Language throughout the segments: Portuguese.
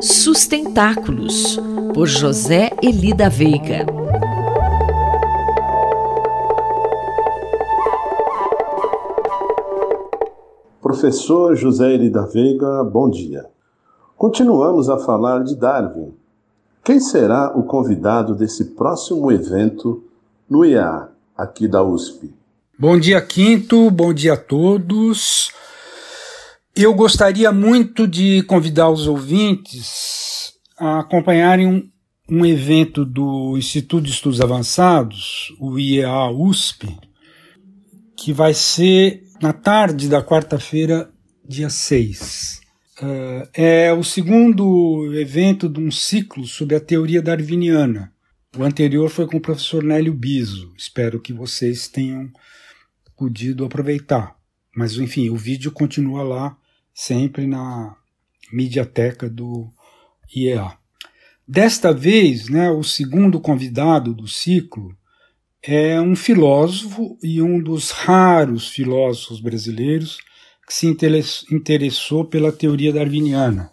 Sustentáculos, por José Elida Veiga. Professor José Elida Veiga, bom dia. Continuamos a falar de Darwin. Quem será o convidado desse próximo evento no IEA, aqui da USP? Bom dia, Quinto, bom dia a todos. Eu gostaria muito de convidar os ouvintes a acompanharem um, um evento do Instituto de Estudos Avançados, o IEA USP, que vai ser na tarde da quarta-feira, dia 6. Uh, eh, é o segundo evento de um ciclo sobre a teoria darwiniana. O anterior foi com o professor Nélio Biso. Espero que vocês tenham podido aproveitar. Mas, enfim, o vídeo continua lá sempre na mediateca do IEA. Desta vez, né, o segundo convidado do ciclo é um filósofo e um dos raros filósofos brasileiros que se interessou pela teoria darwiniana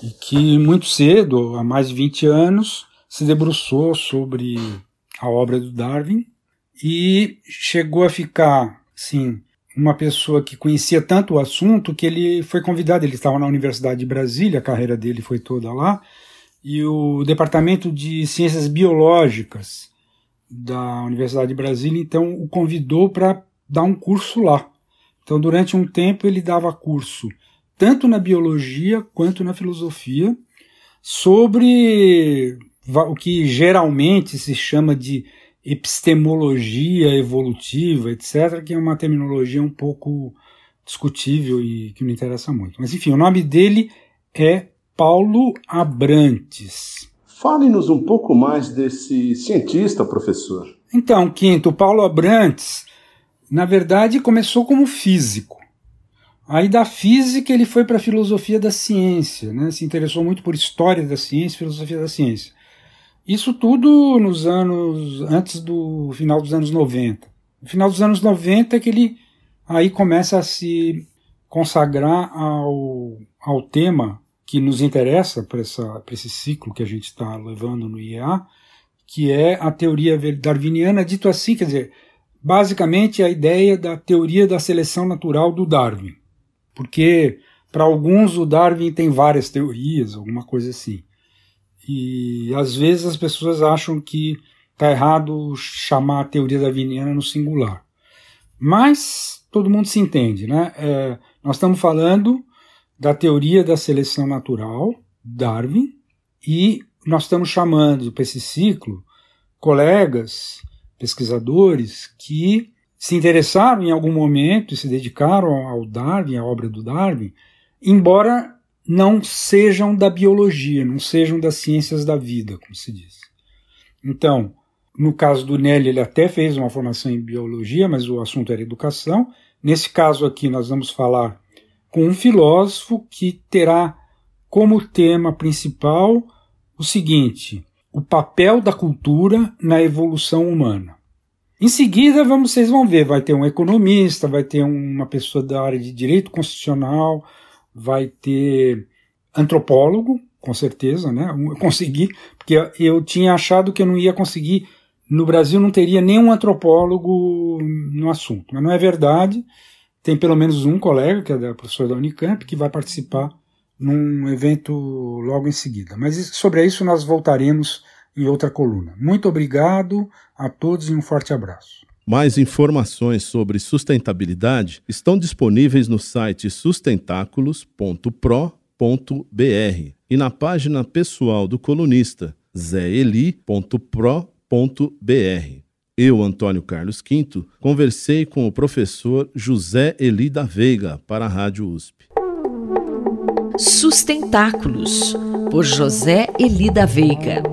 e que muito cedo, há mais de 20 anos, se debruçou sobre a obra do Darwin e chegou a ficar, sim, uma pessoa que conhecia tanto o assunto que ele foi convidado. Ele estava na Universidade de Brasília, a carreira dele foi toda lá, e o Departamento de Ciências Biológicas da Universidade de Brasília então o convidou para dar um curso lá. Então, durante um tempo, ele dava curso tanto na biologia quanto na filosofia sobre o que geralmente se chama de epistemologia evolutiva, etc., que é uma terminologia um pouco discutível e que não interessa muito. Mas enfim, o nome dele é Paulo Abrantes. Fale-nos um pouco mais desse cientista, professor. Então, Quinto, Paulo Abrantes, na verdade, começou como físico. Aí da física ele foi para a filosofia da ciência, né? se interessou muito por história da ciência, filosofia da ciência. Isso tudo nos anos antes do final dos anos 90. No final dos anos 90 é que ele aí começa a se consagrar ao, ao tema que nos interessa para esse ciclo que a gente está levando no IEA, que é a teoria darwiniana, dito assim, quer dizer, basicamente a ideia da teoria da seleção natural do Darwin. Porque para alguns o Darwin tem várias teorias, alguma coisa assim. E às vezes as pessoas acham que está errado chamar a teoria darwiniana no singular. Mas todo mundo se entende, né? É, nós estamos falando da teoria da seleção natural, Darwin, e nós estamos chamando para esse ciclo colegas, pesquisadores que se interessaram em algum momento e se dedicaram ao Darwin, à obra do Darwin, embora não sejam da biologia, não sejam das ciências da vida, como se diz. Então, no caso do Nelly, ele até fez uma formação em biologia, mas o assunto era educação. Nesse caso aqui, nós vamos falar com um filósofo que terá como tema principal o seguinte: o papel da cultura na evolução humana. Em seguida, vamos, vocês vão ver, vai ter um economista, vai ter uma pessoa da área de direito constitucional, vai ter antropólogo, com certeza, né? Eu consegui, porque eu tinha achado que eu não ia conseguir. No Brasil não teria nenhum antropólogo no assunto, mas não é verdade. Tem pelo menos um colega, que é da professora da Unicamp, que vai participar num evento logo em seguida. Mas sobre isso nós voltaremos em outra coluna. Muito obrigado a todos e um forte abraço. Mais informações sobre sustentabilidade estão disponíveis no site sustentáculos.pro.br e na página pessoal do colunista zeli.pro.br. Eu, Antônio Carlos Quinto, conversei com o professor José Eli da Veiga para a Rádio USP. Sustentáculos, por José Eli da Veiga.